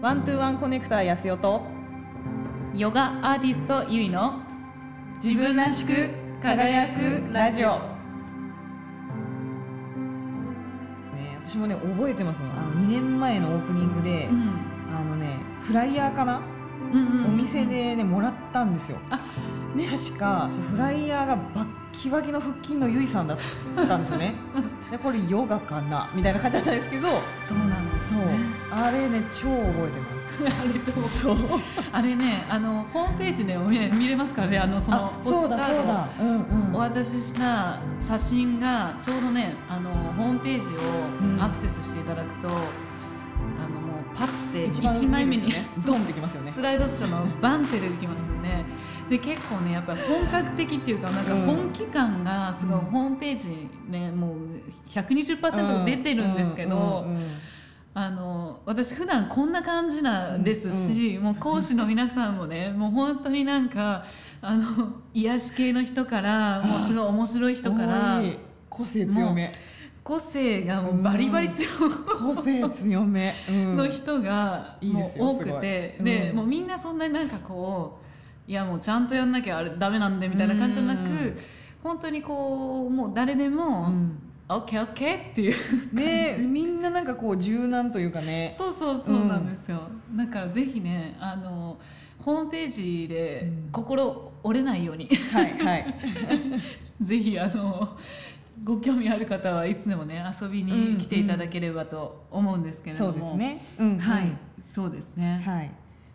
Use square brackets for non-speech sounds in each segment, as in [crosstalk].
ワントゥーワンコネクターやすよと。ヨガアーティストゆいの自分らしく輝くラジオ、ね、私もね覚えてますもん。あの2年前のオープニングで、うん。あのねフライヤーかな、うんうん。お店でねもらったんですよ。あね。確かそうフライヤーがバッキバキの腹筋のゆいさんだったんですよね [laughs] でこれヨガかな？みたいな感じだったんですけどそうなんですそうあれね超覚えてます。あれそう。あれねあのホームページでも見見れますからね。あのそのあそうだそうだ。うんうん。お渡しした写真がちょうどねあのホームページうん。をアクセスしていただくと、あのもうパッて一番1枚目にねドンってきますよね。スライドショーのバンって出てきますよね。で結構ねやっぱり本格的っていうかなんかうん。本気感がすごいうん。ホームページねもう120%出てるんですけど、うんうんうん。あの私普段こんな感じなんですし、もう講師の皆さんもね [laughs] もう本当になんかあの癒し系の人からもうすごい面白い人から個性強め。個性がもうバリバリ強い。個性強め、うん。の人がいいもう多ですよすごい。くて、うん。でもうみんなそんなになんかこういやもうちゃんとやんなきゃあれダメなんでみたいな感じじゃなく、うん。本当にこうもう誰でも、うん。オッケーオッケーっていうねみんななんかこう柔軟というかね。そうそうそうなんですよ、だからぜひねあのホームページでうん。心折れないように、はいはい。[laughs] ぜひあのご興味ある方はいつでもね遊びに来ていただければと思うんですけれども、そうですね、うんうん。はいそうですね、はい、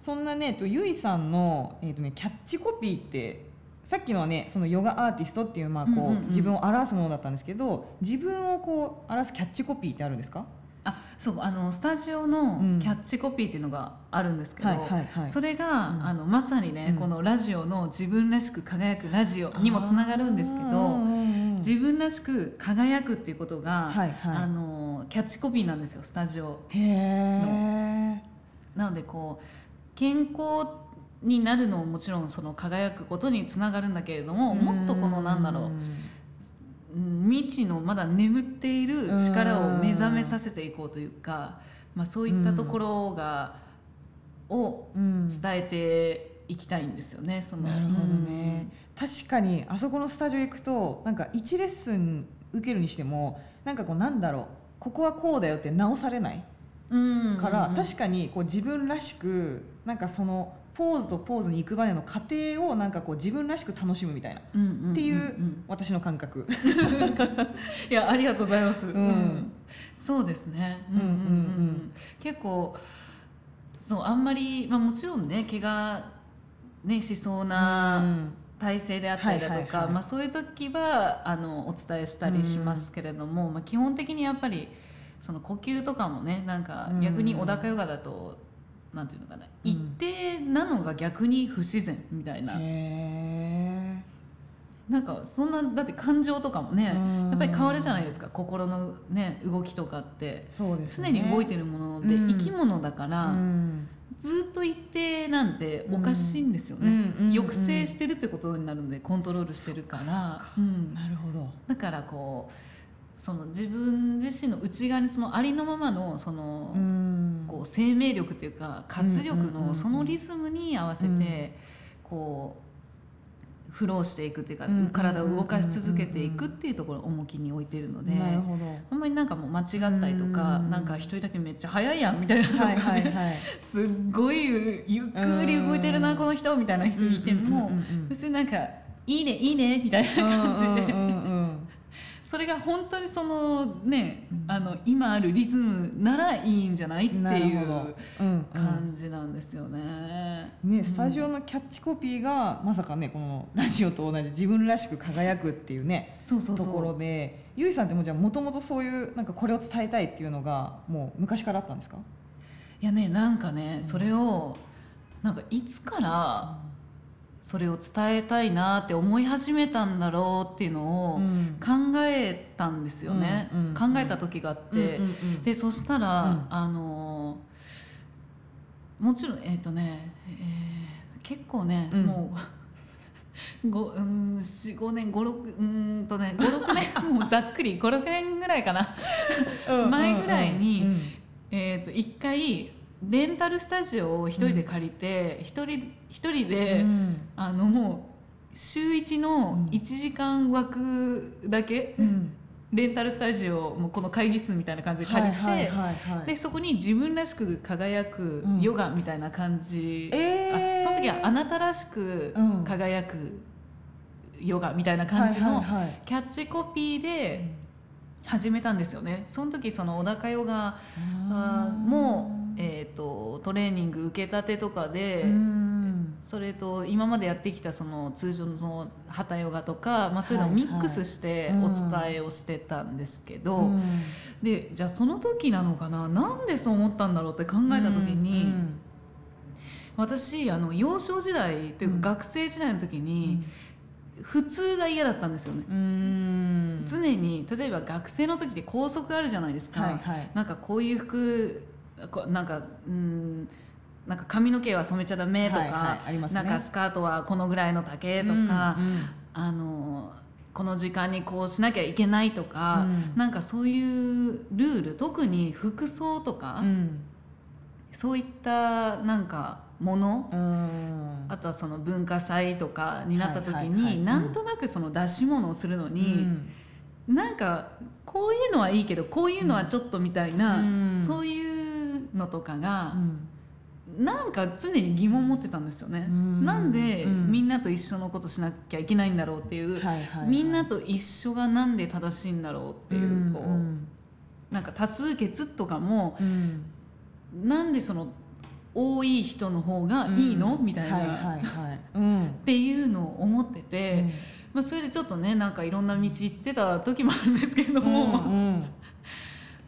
そんなねとゆいさんの、えーとね、キャッチコピーってさっきのはねそのヨガアーティストっていう,、まあこう自分を表すものだったんですけど自分をこう表すキャッチコピーってあるんですか？あそうあのスタジオのうん。キャッチコピーっていうのがあるんですけど、はいはいはい。それが、うん。あのまさにね、うん。このラジオの自分らしく輝くラジオにもつながるんですけど自分らしく輝くっていうことが、はいはい。あのキャッチコピーなんですよスタジオへえなのでこう健康になるのももちろんその輝くことにつながるんだけれどももっとこのなんだろううん未知のまだ眠っている力を目覚めさせていこうというか、まあ、そういったところが、をうん。伝えていきたいんですよね。そのなるほどね、確かにあそこのスタジオ行くとなんか1レッスン受けるにしてもなんかこうなんだろうここはこうだよって直されないうん、から、うん確かにこう自分らしくなんかそのポーズとポーズに行くまでの過程をなんかこう自分らしく楽しむみたいな。うんうんうんっていうん私の感覚。いやありがとうございます。ん。そうですね。うんうんうん結構そうあんまりまあもちろんね怪我ねしそうな体勢であったりだとか、まあそういう時はあのお伝えしたりしますけれども、まあ基本的にやっぱりその呼吸とかもねなんかうん。逆に小高ヨガだと。なんていうのかな、うん。一定なのが逆に不自然みたいな、へなんかそんなだって感情とかもね、うん。やっぱり変わるじゃないですか。心のね動きとかって。ーそうです常ねに動いてるもので、うん。生き物だから、うん。ずっと一定なんておかしいんですよね、うん。うん。うん。抑制してるってことになるのでコントロールしてるから。うん。なるほど。だからこうその自分自身の内側にそのありのままのその、うん。こう生命力っていうか活力のそのリズムに合わせて、こうフローしていくっていうか、体を動かし続けていくっていうところを重きに置いてるので。ほんまりなんかもう間違ったりとか、うん。なんか一人だけめっちゃ速いやんみたいなのがね。[laughs] すっごいゆっくり動いてるな、うんこの人みたいな人いても、普通になんか「いいねいいね」みたいな感じで、それが本当にそのね、うん。あの今あるリズムならいいんじゃないっていう感じなんですよね。ね、スタジオのキャッチコピーがまさかねこのラジオと同じ自分らしく輝くっていうねそうそうところでゆいさんってもうじゃあもともとそういうなんかこれを伝えたいっていうのがもう昔からあったんですか？いやねなんかねそれをなんかいつからそれを伝えたいなって思い始めたんだろうっていうのをん。考えたんですよね、うんうん考えた時があって、うんうんうん。でそしたら、うん。あのもちろんえっ、とね、えー結構ね、うん。もう [laughs] ごうん45年56うーんとね56年もうざっくり56年ぐらいかな。うん前ぐらいにうん。えーと一回レンタルスタジオを一人で借りて一、人一人で、うん。あのもう週1の1時間枠だけ、うん。レンタルスタジオもこの会議室みたいな感じで借りて、でそこに自分らしく輝くうん。ヨガみたいな感じ、えー。あその時はあなたらしくうん。輝くヨガみたいな感じのキャッチコピーで始めたんですよね。その時その小高ヨガも、えー、とトレーニング受けたてとかで、うん。それと今までやってきたその通常のそのハタヨガとか、まあ、そういうのをミックスしてはいはいお伝えをしてたんですけど、うん。でじゃあその時なのかな？なんでそう思ったんだろうって考えた時に、うん。私あの幼少時代っていううん。か学生時代の時に、普通が嫌だったんですよね。うん。常に例えば学生の時って校則あるじゃないですか。はいはい。なんかこういう服こなんかうんなんか髪の毛は染めちゃダメとか、はいはいありますね。なんかスカートはこのぐらいの丈とか、うんうん。あのこの時間にこうしなきゃいけないとか、うん。なんかそういうルール特に服装とか、うん。そういったなんかもの、うん。あとはその文化祭とかになった時はいはいはい。になんとなくその出し物をするのうに、ん。なんかこういうのはいいけどこういうのはちょっとみたいな、うん。そういうのとかがう、ん。なんか常に疑問を持ってたんですよね。うん。なんでうん。みんなと一緒のことしなきゃいけないんだろうっていう、はいはいはい。みんなと一緒がなんで正しいんだろうっていう,、うんこうなんか多数決とかもうん。なんでその多い人の方がいいの、うん。みたいな、はいはいはいうん。っていうのを思ってて、まあ、それでちょっとねなんかいろんな道行ってた時もあるんですけどうんも、うん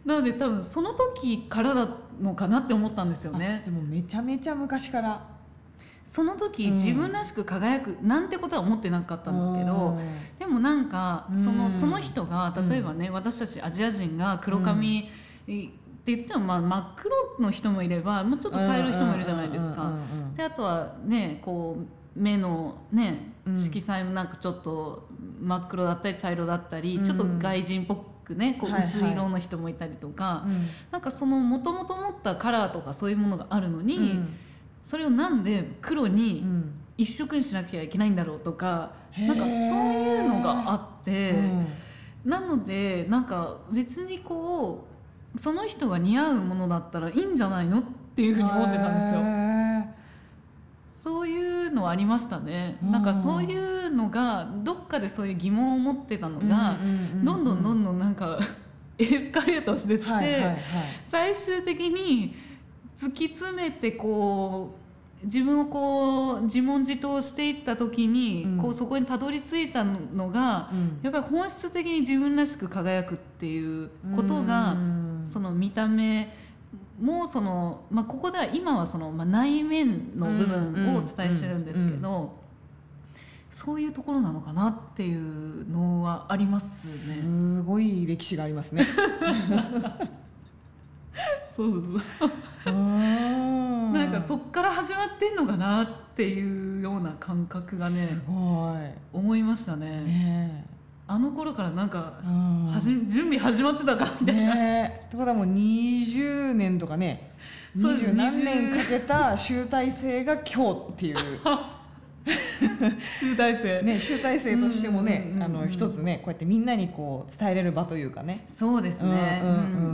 なので多分その時からだのかなって思ったんですよあねで。もめちゃめちゃ昔から。その時、うん。自分らしく輝くなんてことは思ってなかったんですけど、でもなんかその,、うん。その人が例えばね、私たちアジア人が黒髪、って言ってもまあ真っ黒の人もいればもうちょっと茶色い人もいるじゃないですか。うんうんうんうん。であとはねこう目のねうん。色彩もなんかちょっと真っ黒だったり茶色だったり、うん。ちょっと外人っぽくねこうはいはい。薄い色の人もいたりとか、うん。なんかそのもともと持ったカラーとかそういうものがあるのに、うん。それをなんで黒うにん。一色にしなきゃいけないんだろうとか、へー。なんかそういうのがあって、うん。なのでなんか別にこうその人が似合うものだったらいいんじゃないのっていうふうに思ってたんですよ。へそういうのはありましたね。うん。なんかそういうのがどっかでそういう疑問を持ってたのーが、どんどんどんどんなんか [laughs] エスカレートしてって、最終的に突き詰めてこう自分をこう自問自答していった時に、うん。こうそこにたどり着いたのがうん。やっぱり本質的に自分らしく輝くっていうことが、うん。その見た目もその、まあ、ここでは今はその、まあ、内面の部分をお伝えしてるんですけど、そういうところなのかなっていうのはありますね。すごい歴史がありますね。[laughs] そうななんかそっから始まってんのかなっていうような感覚がねすご思いましたいね。ねあの頃からなんかえ、うん。はじ準備始まってたかみたいな。ねえ。ってことはもう20年とかね。そうです。20何年かけた集大成が今日っていう。[laughs] 集大成、ね集大成としてもねあの一つねこうやってみんなにこう伝えれる場というかね。そうですね、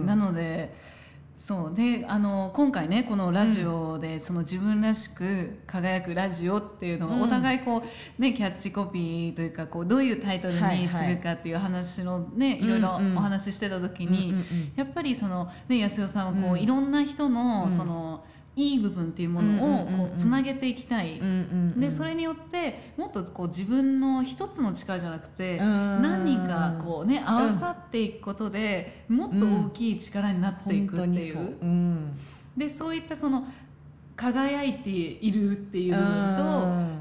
なのでそう。であの今回ねこのラジオで、その自分らしく輝くラジオっていうのうん。をお互いこう、ね、キャッチコピーというかこうどういうタイトルにするかっていう話のね、いろいろうんうん。お話ししてた時に、うんうんやっぱりその、ね、安代さんはこう、うん。いろんな人の,、うん。そのいい部分っていうものをうんうんうんうん。こうつなげていきたい。うんうんうん。でそれによってもっとこう自分の一つの力じゃなくて、うん。何人かこうね合わさっていくことで、もっと大きい力になっていくっていう。う。ん。でそういったその輝いているっていう部分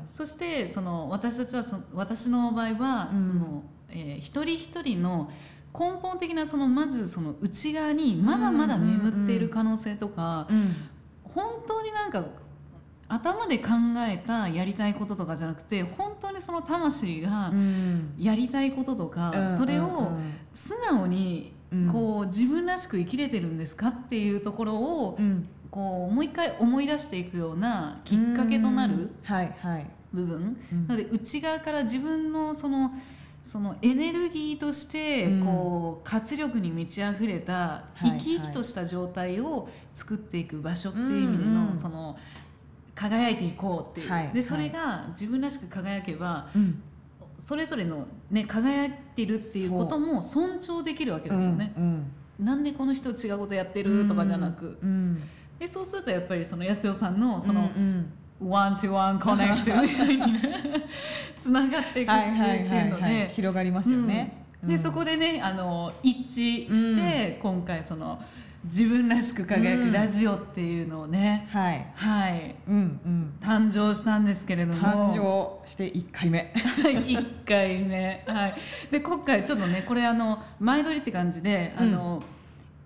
と、そしてその私たちはそ私の場合は、うん。その、えー一人一人の根本的なそのまずその内側にまだまだ眠っている可能性とか、うん本当になんか頭で考えたやりたいこととかじゃなくて本当にその魂がうん。やりたいこととか、それを素直にうんこう自分らしく生きれてるんですかっていうところをうん。こうもう一回思い出していくようなきっかけとなるうん。はいはい、部分。うん。なので内側から自分のそのそのエネルギーとしてうん。こう活力に満ち溢れたい生き生きとした状態を作っていく場所っていう意味でのその輝いていこうっていう、はいでそれが自分らしく輝けばうん。それぞれの、ね、輝いてるっていうことも尊重できるわけですよね。うんなんでこの人違うことやってるとかじゃなく、うんでそうするとやっぱりその安代さんのその、うんワントゥワンコネクションにねつながっていくしってはいいうはいので。広がりますよね。でそこでねあの一致して、今回その自分らしく輝くラジオっていうのをね、はい、はい。うんうん、誕生したんですけれども。誕生して一回目。[laughs] 1回目。はい。で今回ちょっとねこれあの前撮りって感じであの、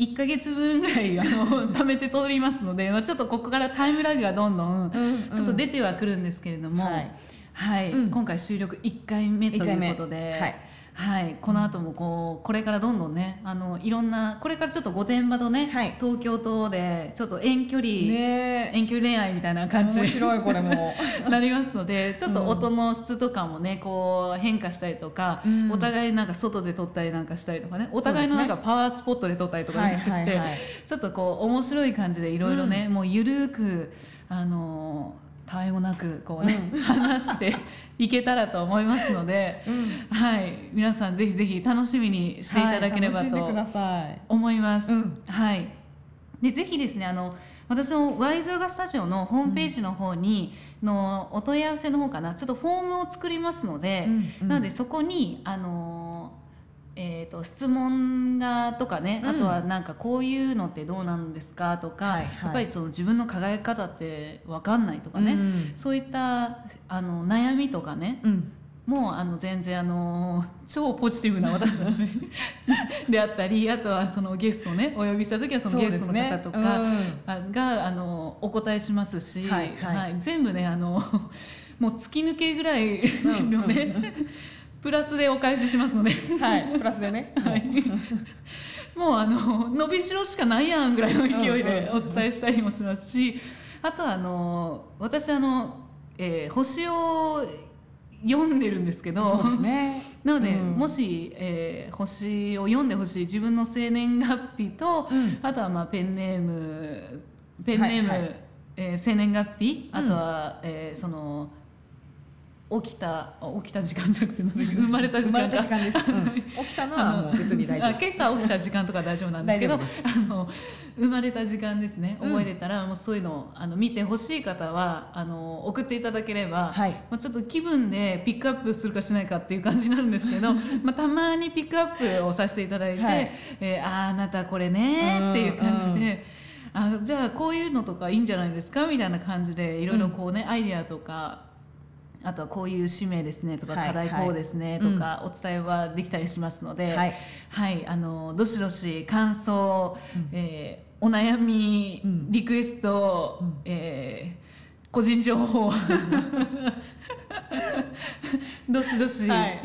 1か月分ぐらいあの貯めて撮りますので、[laughs] まあ、ちょっとここからタイムラグがどんどんちょっと出てはくるんですけれども、はい。はい。うん。今回収録1回目ということで、はいはい、この後もこうこれからどんどんねあのいろんなこれからちょっと御殿場とね、はい。東京とでちょっと遠距離、ね。え遠距離恋愛みたいな感じ面白いこれも。に [laughs] なりますのでちょっと音の質とかもねこう変化したりとか、うん。お互いなんか外で撮ったりなんかしたりとかね。お互いのなんかパワースポットで撮ったりとかして、はいはい。ちょっとこう面白い感じでいろいろね、もうゆるくあのたわいもなくこうね、話していけたらと思いますので、うんはい、皆さんぜひぜひ楽しみにしていただければとはい楽しんでください。思います。うんはい。でぜひですねあの私のワイズヨガスタジオのホームページの方に、のお問い合わせの方かなちょっとフォームを作りますので、うんなのでそこにあのえー、と質問がとかね、うん。あとはなんかこういうのってどうなんですかとか、はいはい。やっぱりその自分の輝き方って分かんないとかね、うん。そういったあの悩みとかね。うん。もうあの全然あの超ポジティブな私たち [laughs] であったりあとはそのゲストをねお呼びした時はそのゲストの方とか、あがあのお答えしますし、はいはい。全部ねあのもう突き抜けぐらいのね、プラスでお返ししますので。うんはいプラスでね。はい、もうあの伸びしろしかないやんぐらいの勢いでうんお伝えしたりもしますし、あとはあの私あの、えー星を読んでるんですけど。そうですね。なので、うん。もし、えー星を読んでほしい自分の生年月日と、うん。あとはまあペンネームペンネーム、はいはいえー生年月日うんあとは、えーその起きた起きた時間じゃなくて生まれた時間です。[laughs] うん起きたのはもう別に大丈あ夫。今朝起きた時間とか大丈夫なんですけどあの生まれた時間ですねうん覚えれたら、もうそういうのをあの見てほしい方はあの送っていただければ、はい。まあ、ちょっと気分でピックアップするかしないかっていう感じになるんですけど [laughs] まあたまにピックアップをさせていただいて「はいえーあーあなたこれね」っていう感じで。あじゃあこういうのとかいいんじゃないですかみたいな感じでいろいろこうね、アイデアとかあとはこういう使命ですねとか、はい課題こうですねとかお伝えはできたりしますので、はい。はい、あのどしどし感想、うん。えーお悩み、うん。リクエスト、うん。えー個人情報 [laughs] どしどし、はい。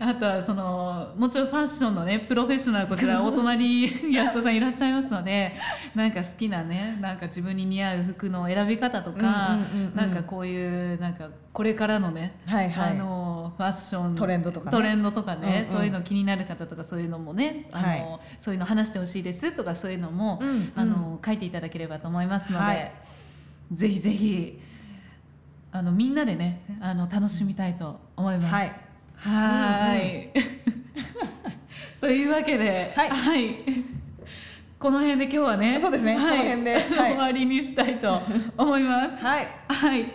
あとはそのもちろんファッションのねプロフェッショナルこちらお隣に安田さんいらっしゃいますのでなんか好きなねなんか自分に似合う服の選び方とか、なんかこういうなんかこれからのねはいはい。あのファッショントレンドとかね。トレンドとかね、うんうん。そういうの気になる方とかそういうのもねあの、はい。そういうの話してほしいですとかそういうのも、うんうん。あの書いていただければと思いますので、はいぜひぜひあのみんなでねあの楽しみたいと思います。はいはーい [laughs] というわけで、はいこの辺で今日はねそうですねはいこの辺ではい終わりにしたいと思います。はい。はい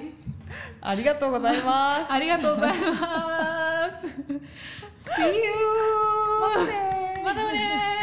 ありがとうございます。ありがとうございます。[laughs] See you! またねーまたね